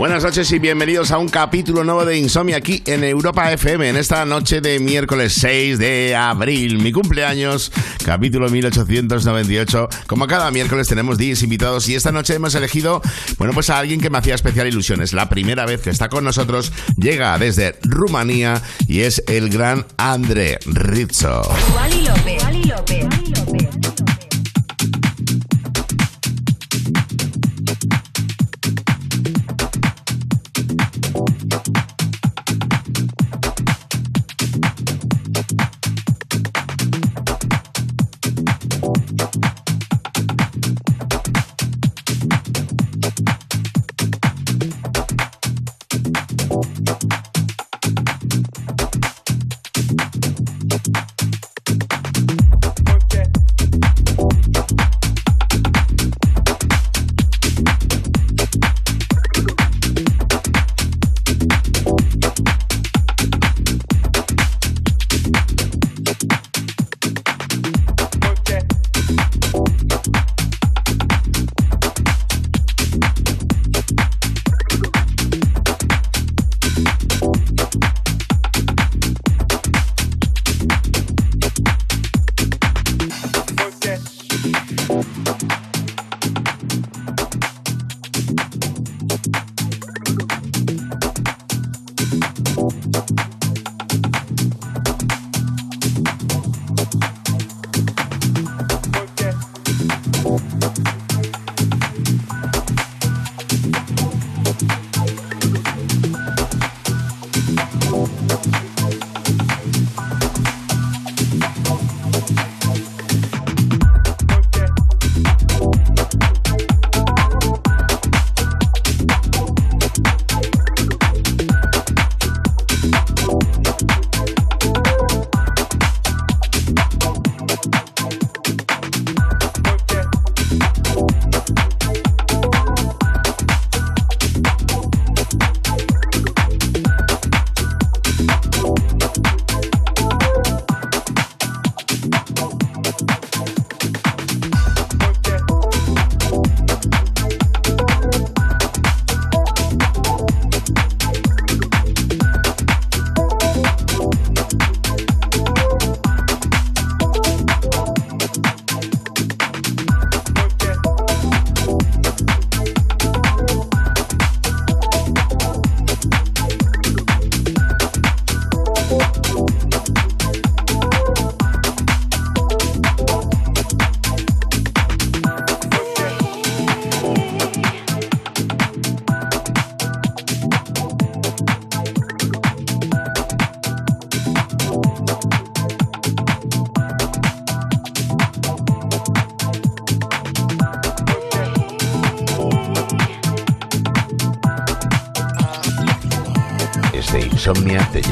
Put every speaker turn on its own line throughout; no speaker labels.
Buenas noches y bienvenidos a un capítulo nuevo de Insomnia aquí en Europa FM, en esta noche de miércoles 6 de abril, mi cumpleaños, capítulo 1898. Como cada miércoles tenemos 10 invitados y esta noche hemos elegido, bueno, pues a alguien que me hacía especial ilusión. Es la primera vez que está con nosotros, llega desde Rumanía y es el gran André Rizzo.
Wally López. Wally López.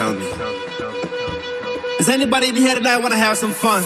Tell me. Is anybody in here tonight want to have some fun?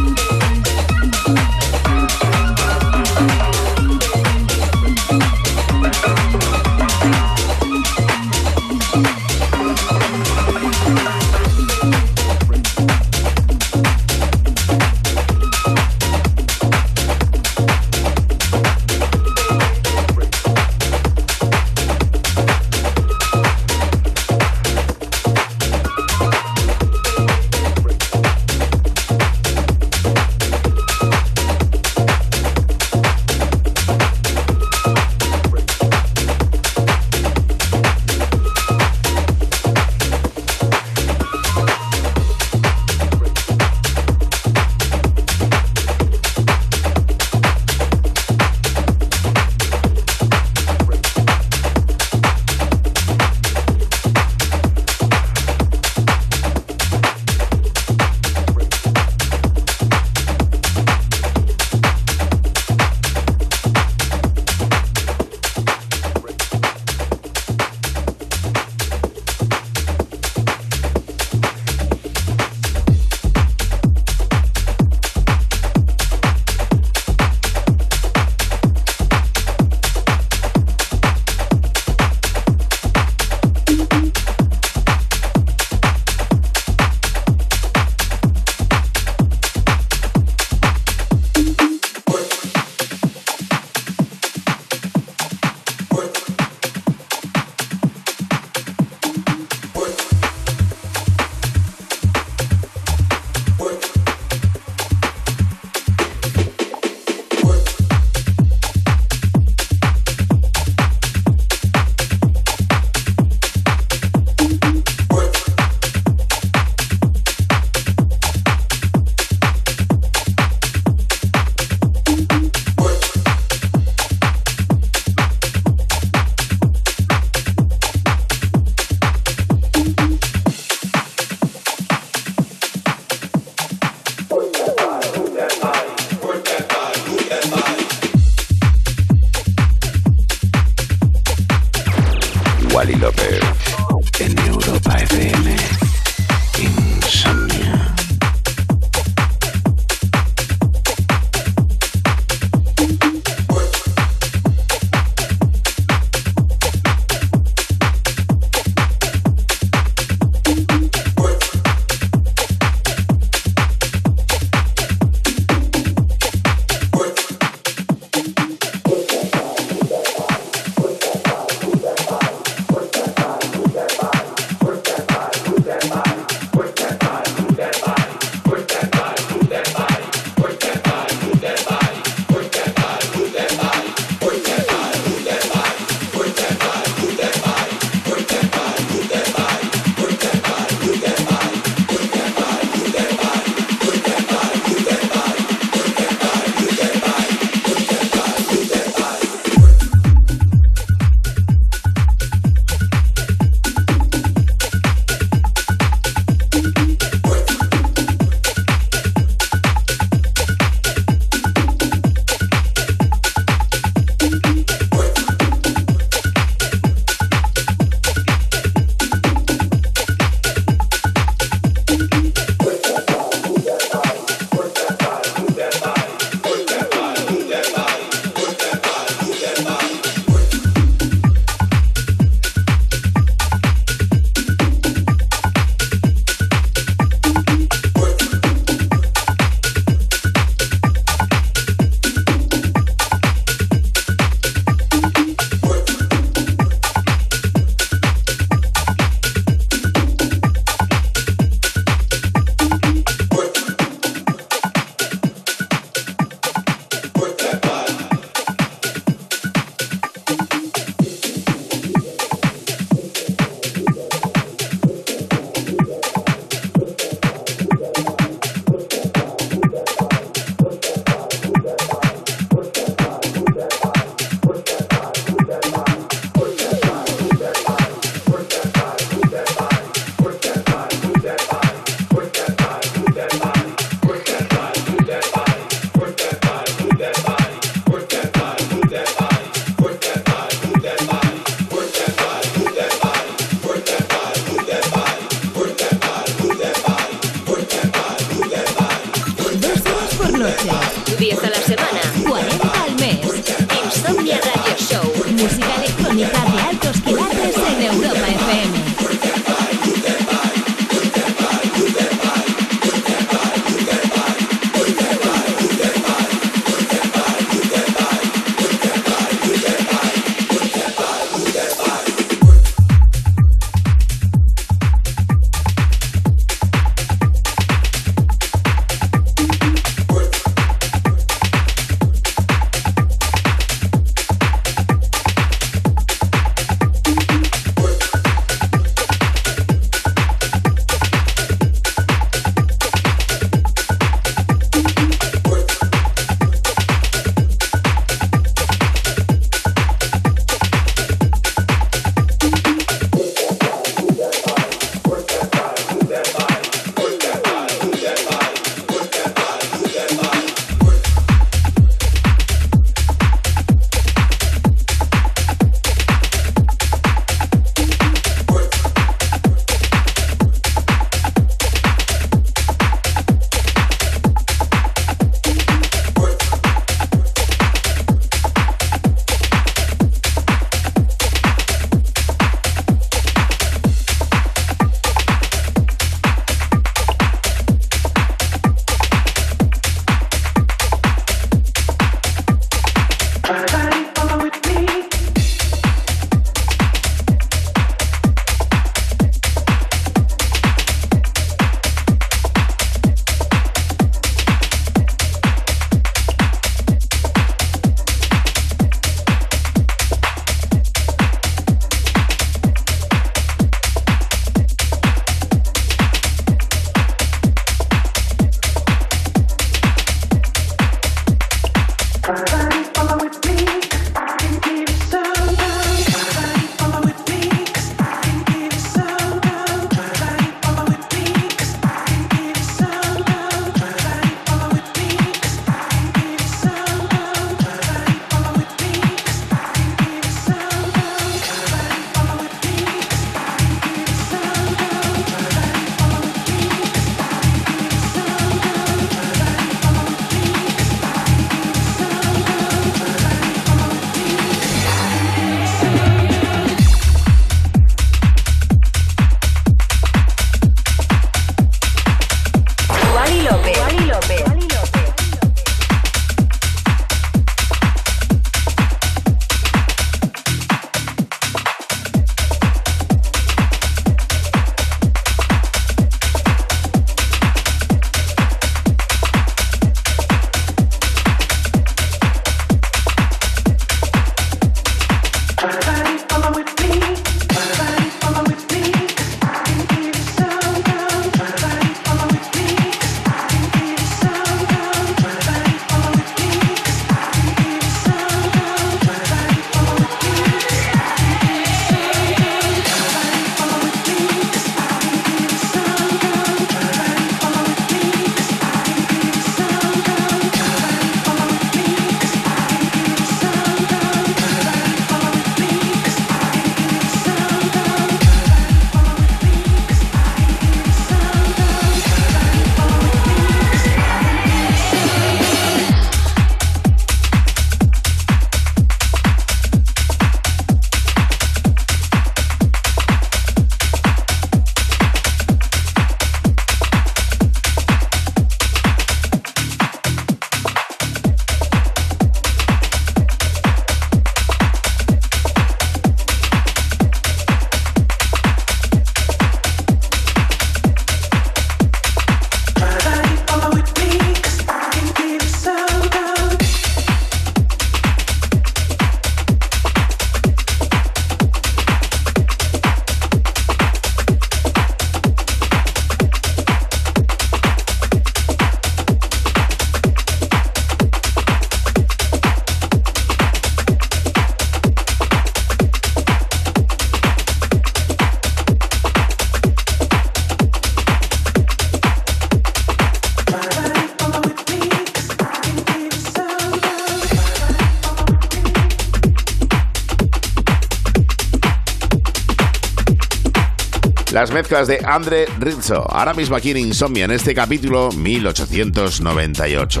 Las mezclas de Andre Rizzo. Ahora mismo aquí en Insomnia, en este capítulo 1898.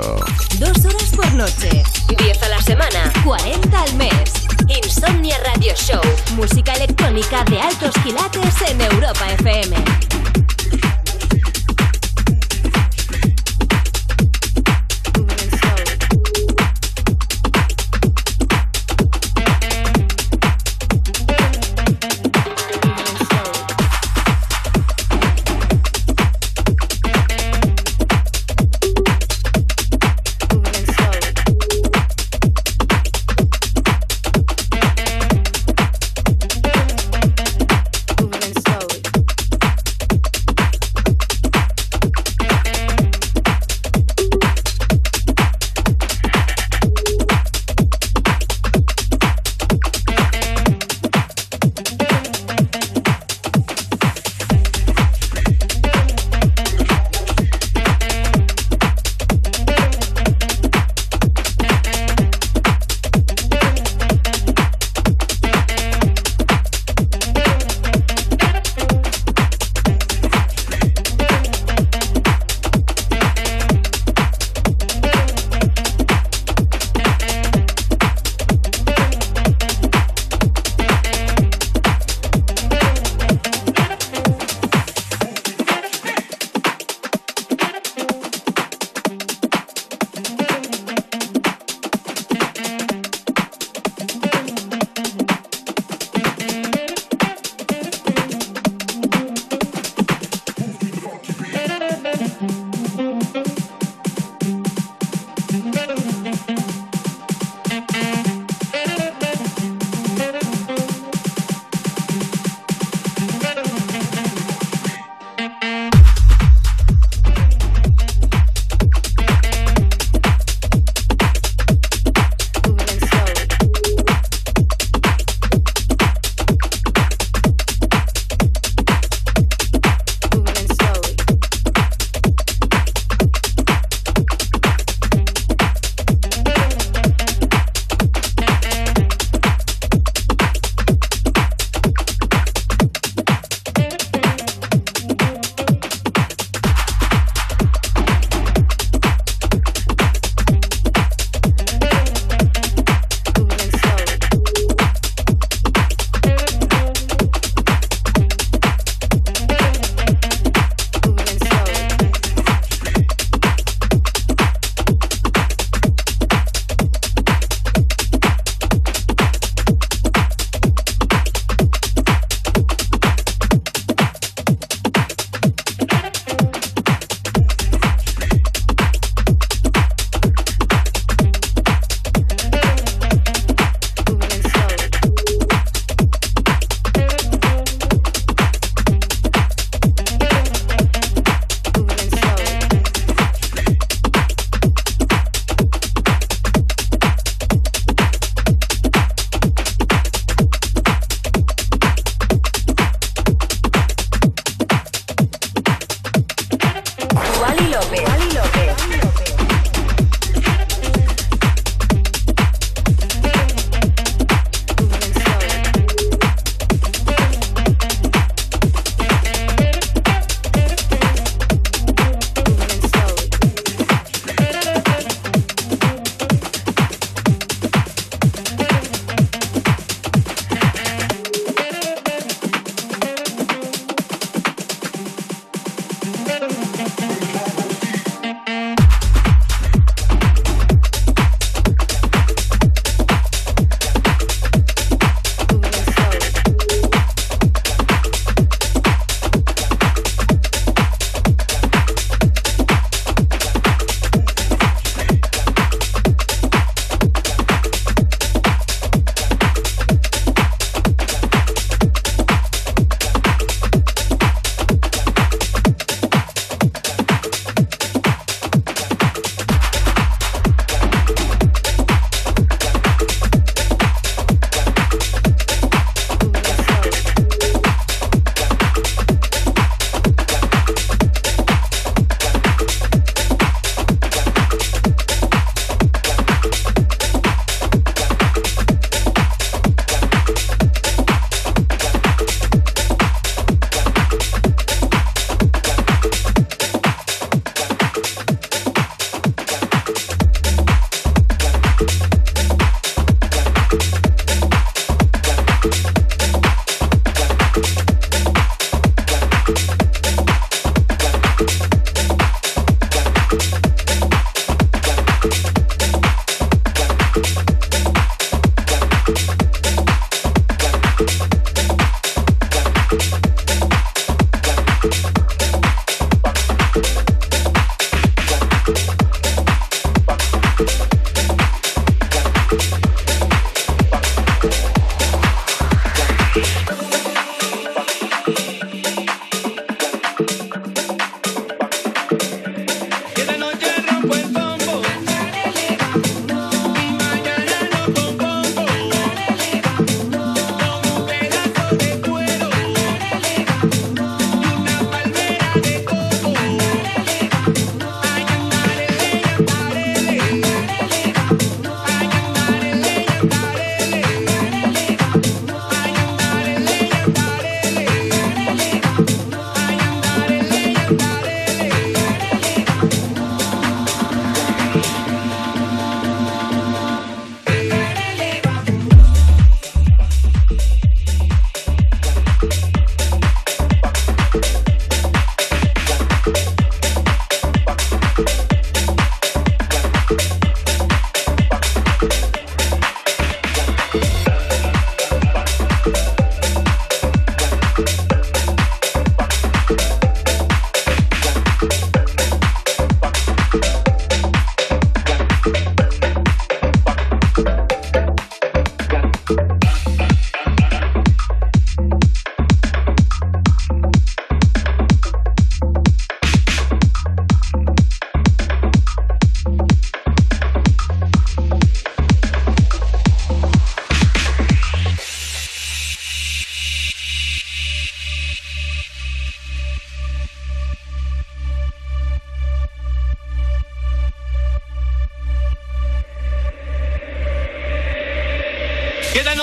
Dos horas por noche, 10 a la semana, 40 al mes. Insomnia Radio Show, música electrónica de altos quilates en Europa FM.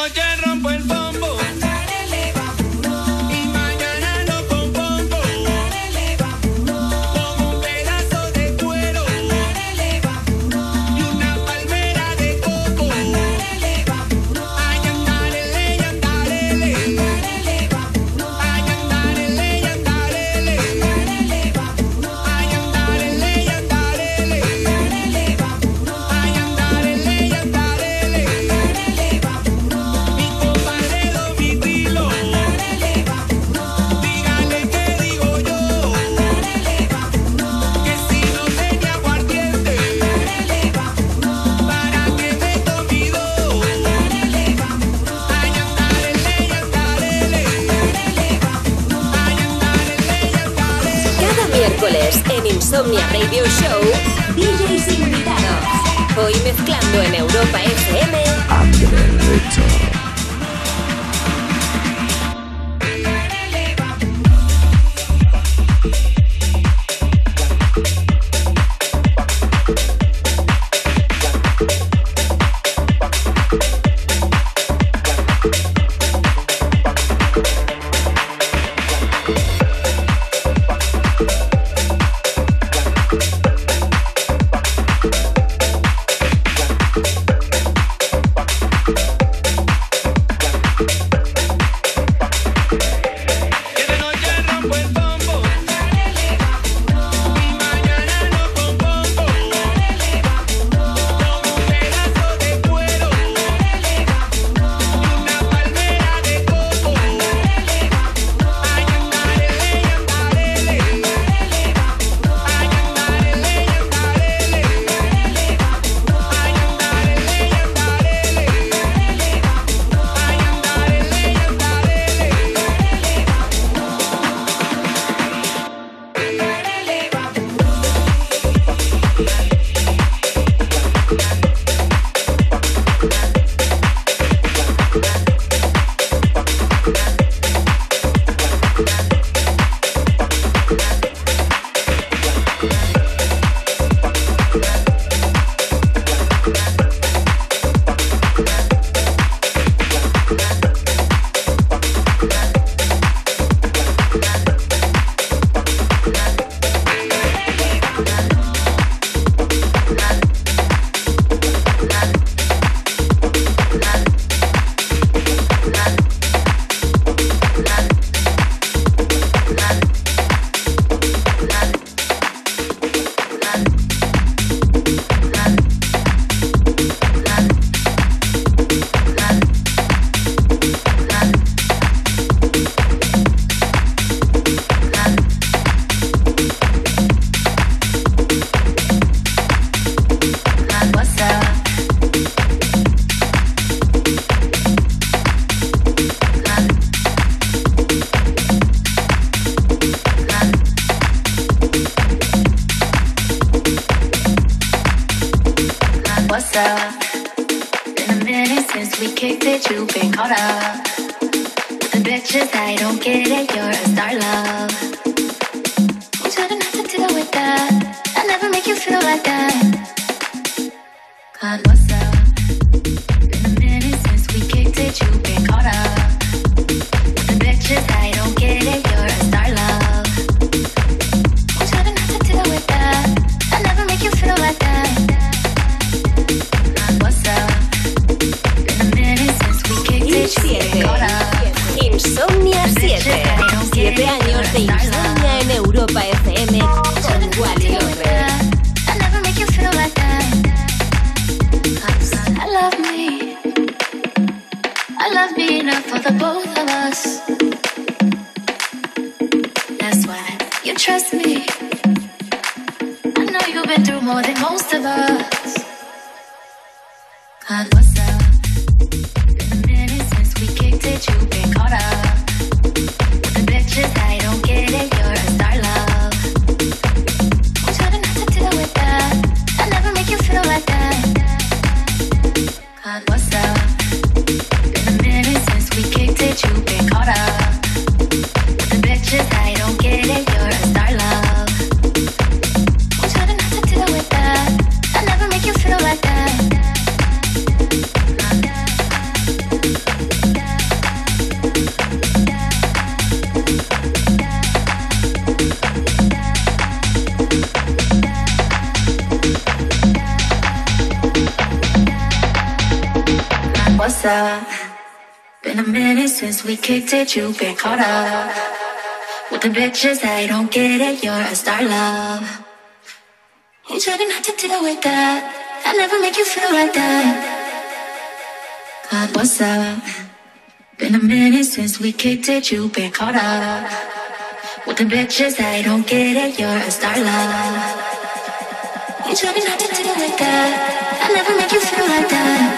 noche rompo el. You been caught up. With the bitches, I don't get it, you're a star love. You try not to deal with that. I never make you feel like that. God, what's up? Been a minute since we kicked it, you been caught up. With the bitches, I don't get it, you're a star love. You try not to deal with that. I never make you feel like that.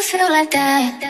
You feel like that.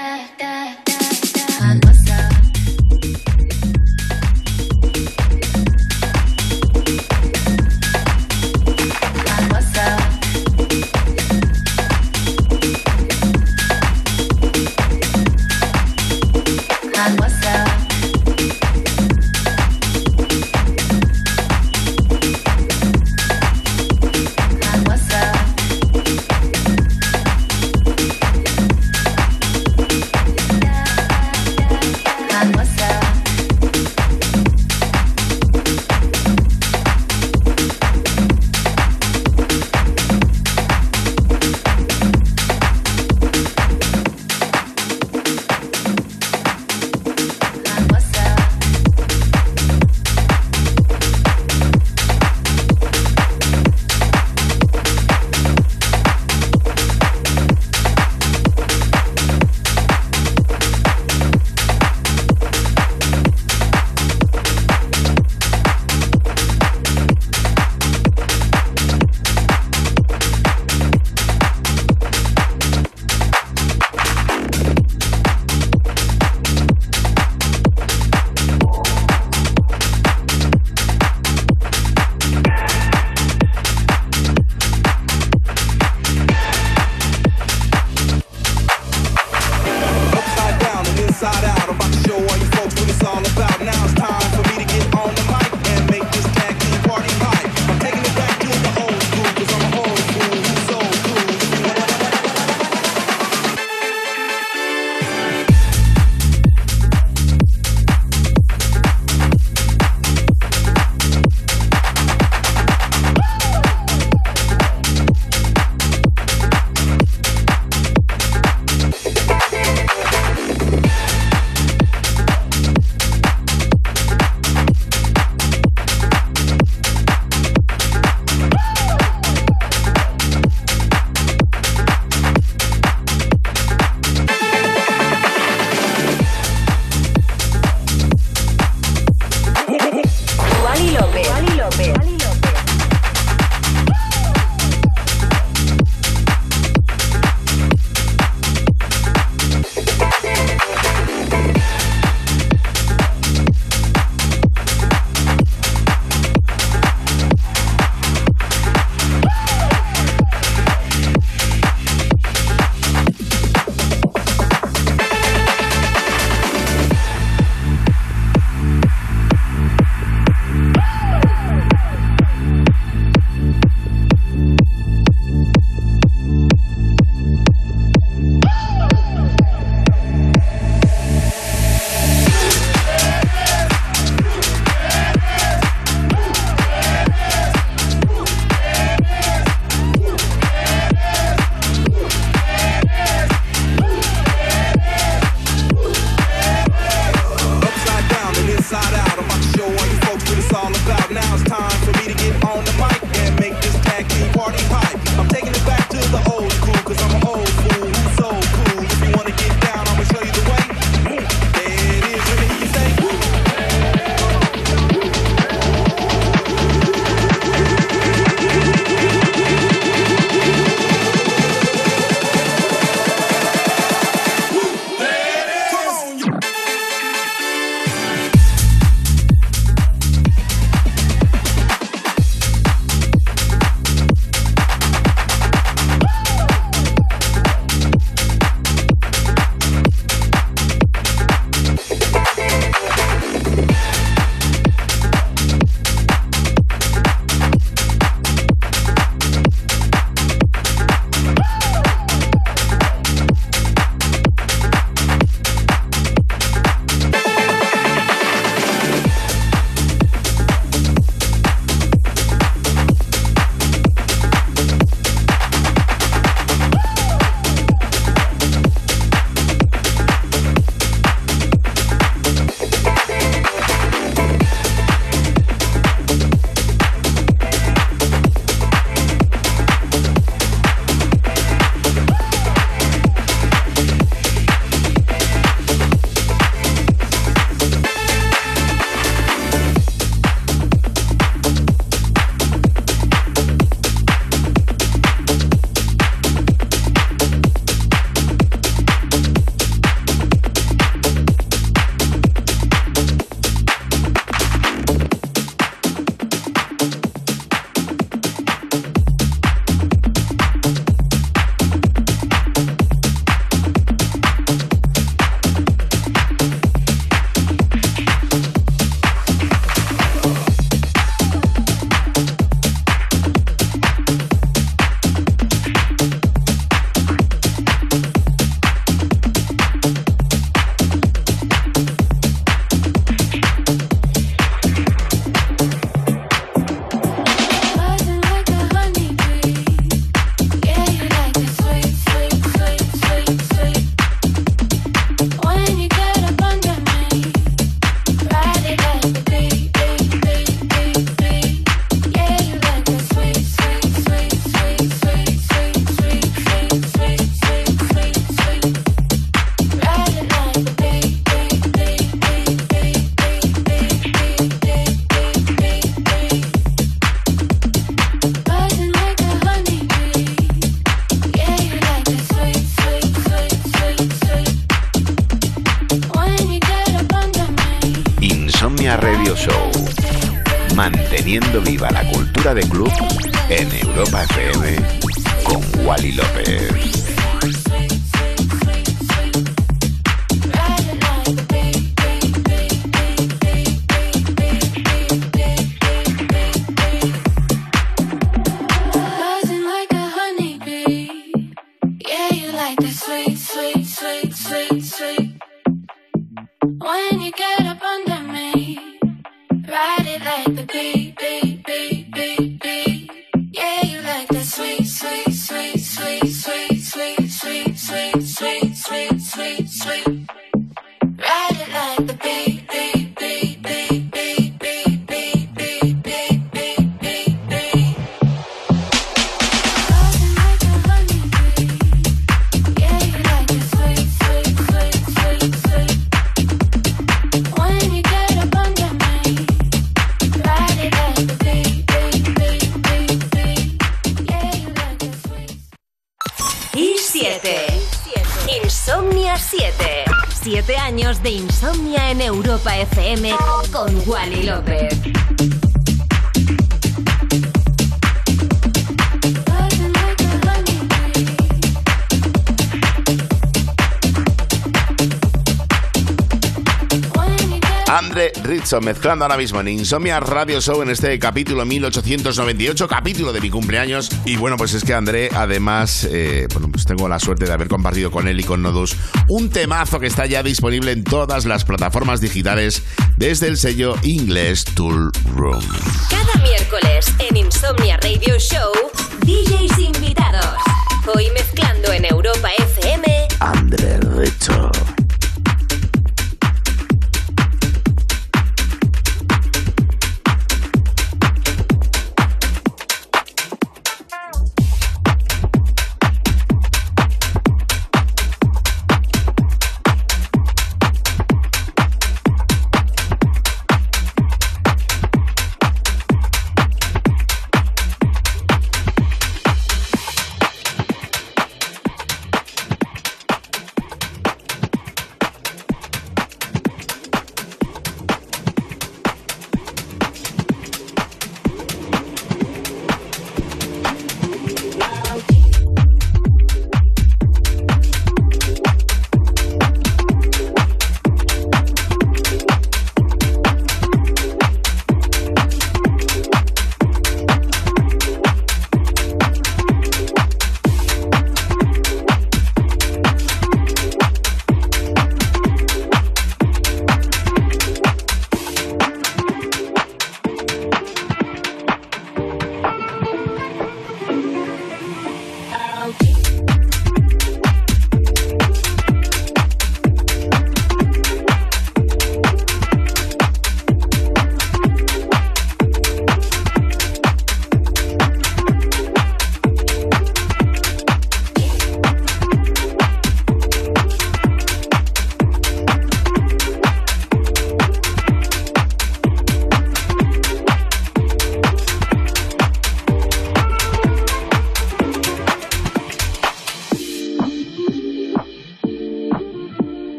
Mezclando ahora mismo en Insomnia Radio Show en este capítulo 1898, capítulo de mi cumpleaños. Y bueno, pues es que André, además, eh, bueno, pues tengo la suerte de haber compartido con él y con Nodus un temazo que está ya disponible en todas las plataformas digitales desde el sello English Tool Room.
Cada miércoles en Insomnia Radio Show, DJs invitados. Hoy mezclando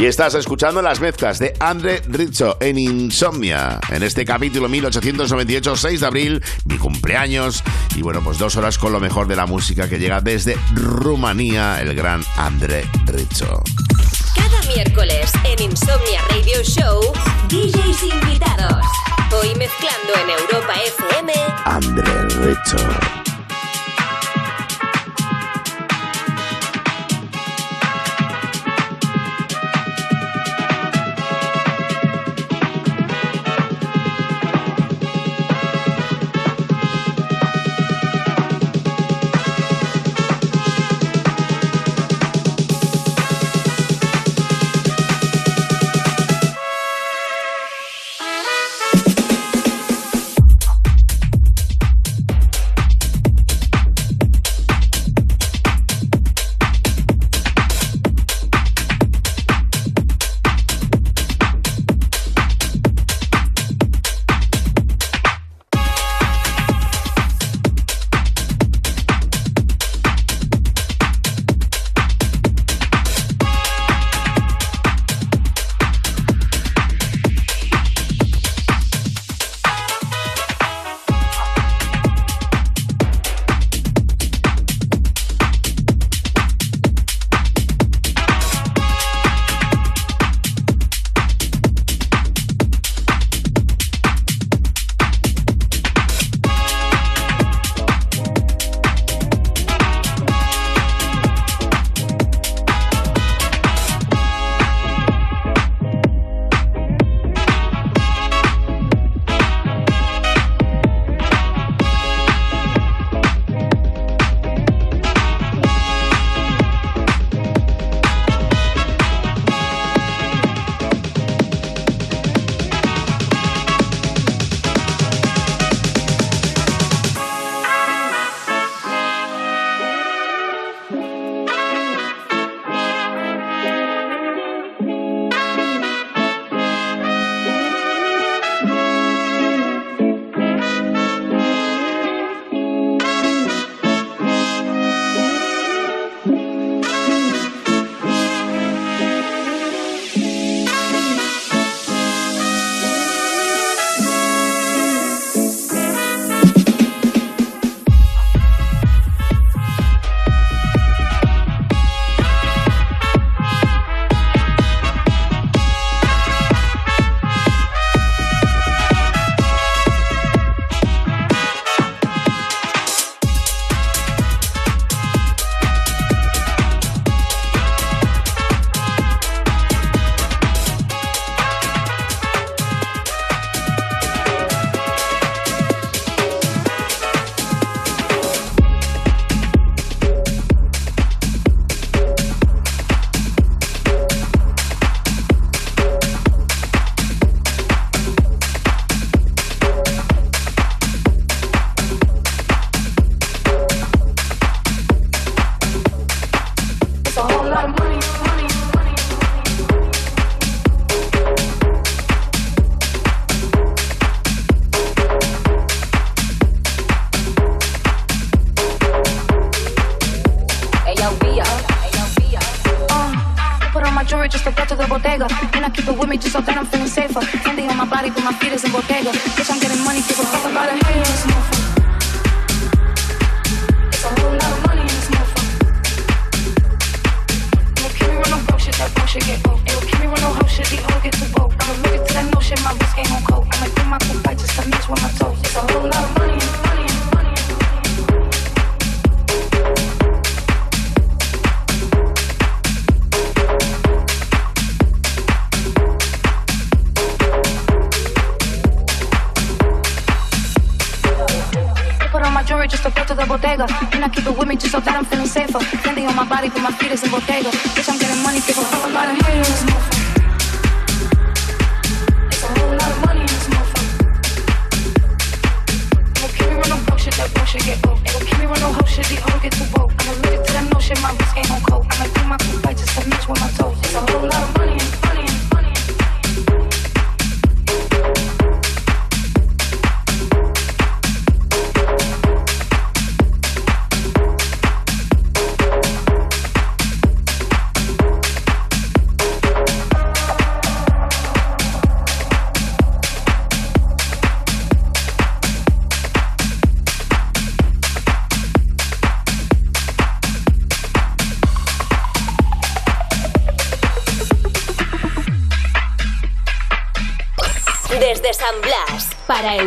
Y estás escuchando las mezclas de Andre Rizzo en Insomnia. En este capítulo 1898, 6 de abril, mi cumpleaños. Y bueno, pues dos horas con lo mejor de la música que llega desde Rumanía, el gran Andre Rizzo.
Cada miércoles en Insomnia Radio Show, DJs invitados. Hoy mezclando en Europa FM,
Andre Rizzo.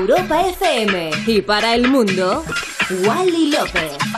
Europa FM y para el mundo, Wally López.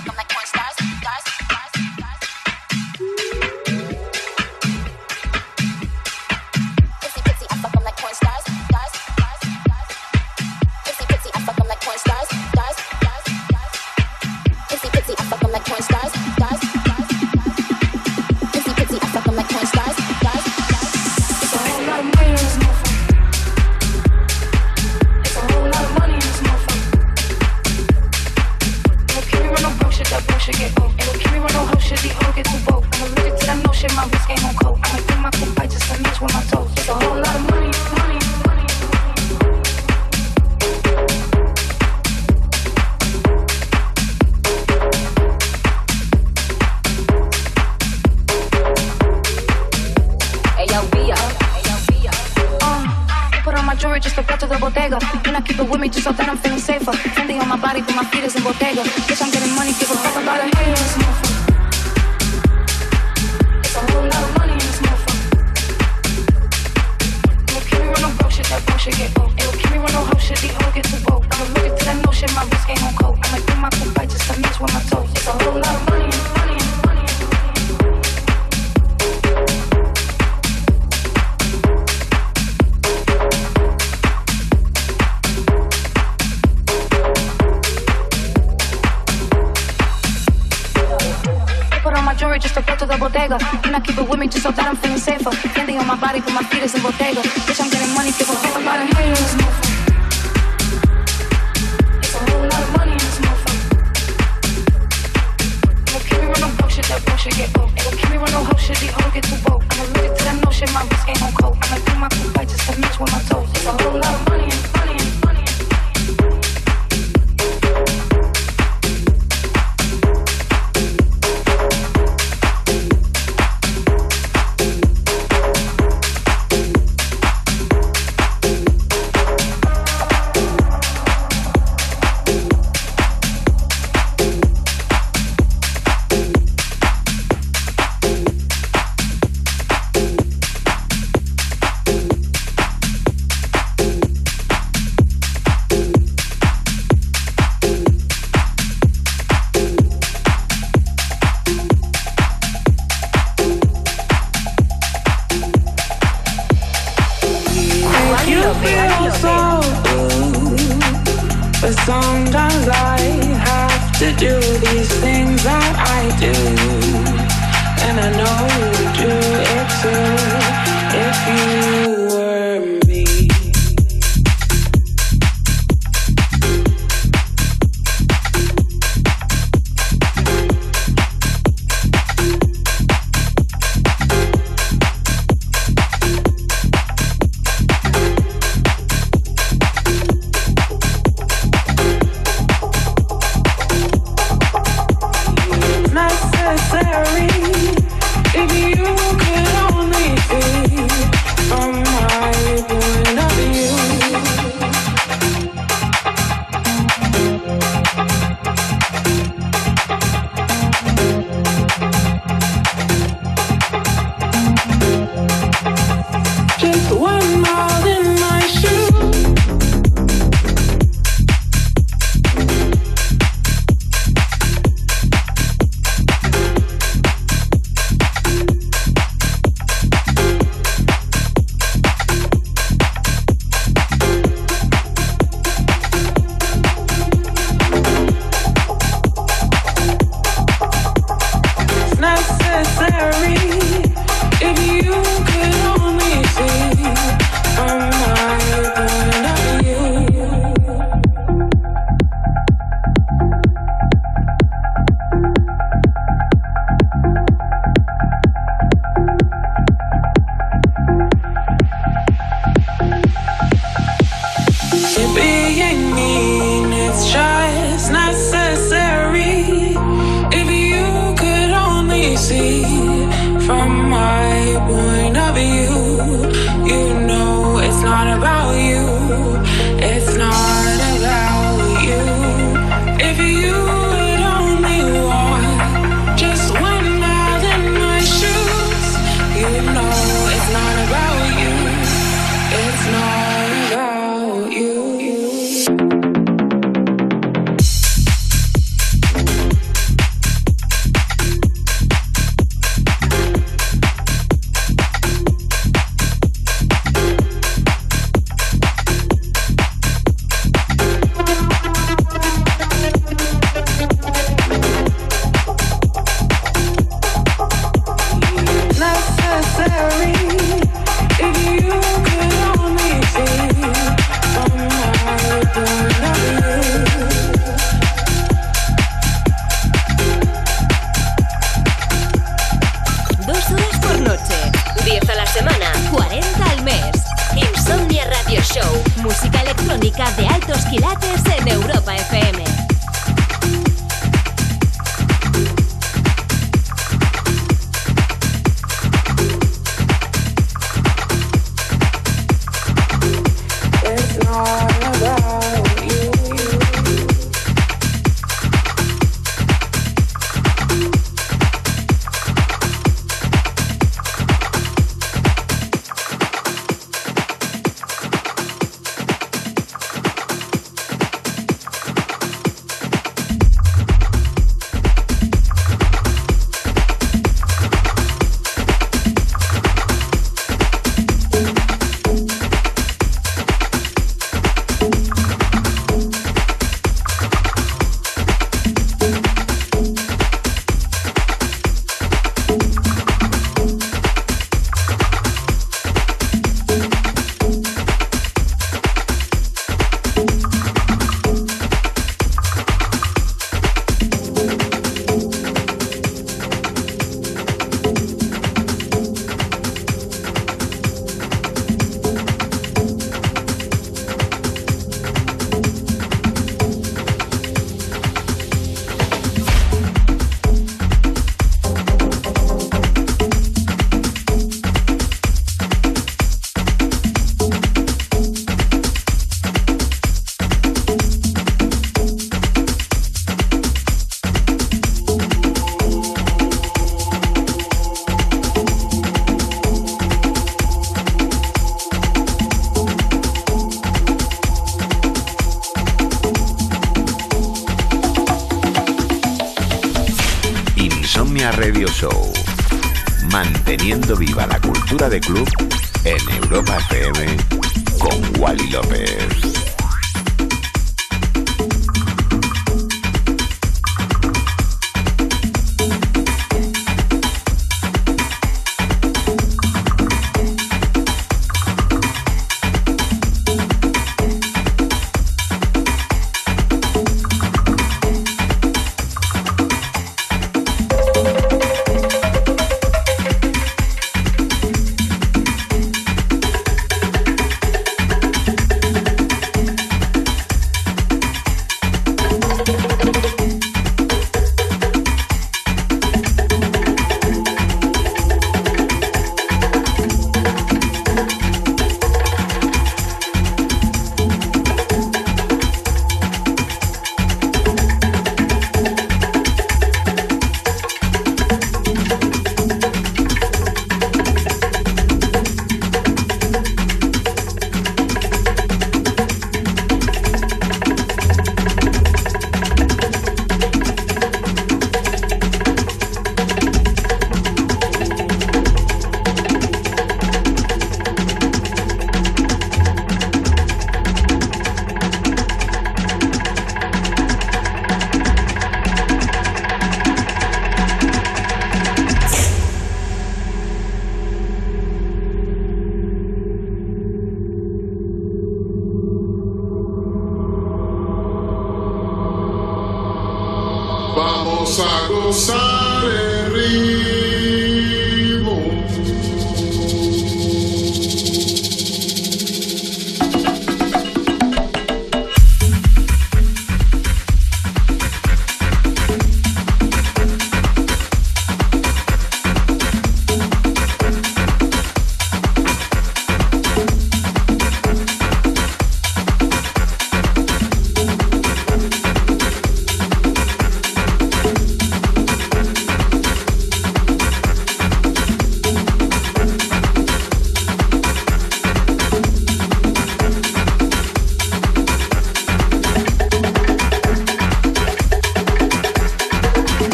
de
club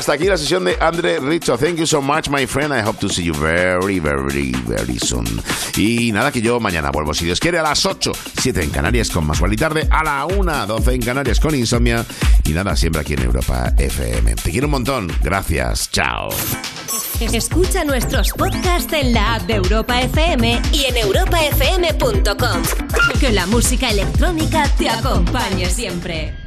hasta aquí la sesión de Andre Richo. Thank you so much, my friend. I hope to see you very, very, very soon. Y nada, que yo mañana vuelvo, si Dios quiere, a las 8, 7 en Canarias con más y tarde, a la 1, 12 en Canarias con Insomnia. Y nada, siempre aquí en Europa FM. Te quiero un montón. Gracias. Chao.
Escucha nuestros podcasts en la app de Europa FM y en europafm.com. Que la música electrónica te acompañe siempre.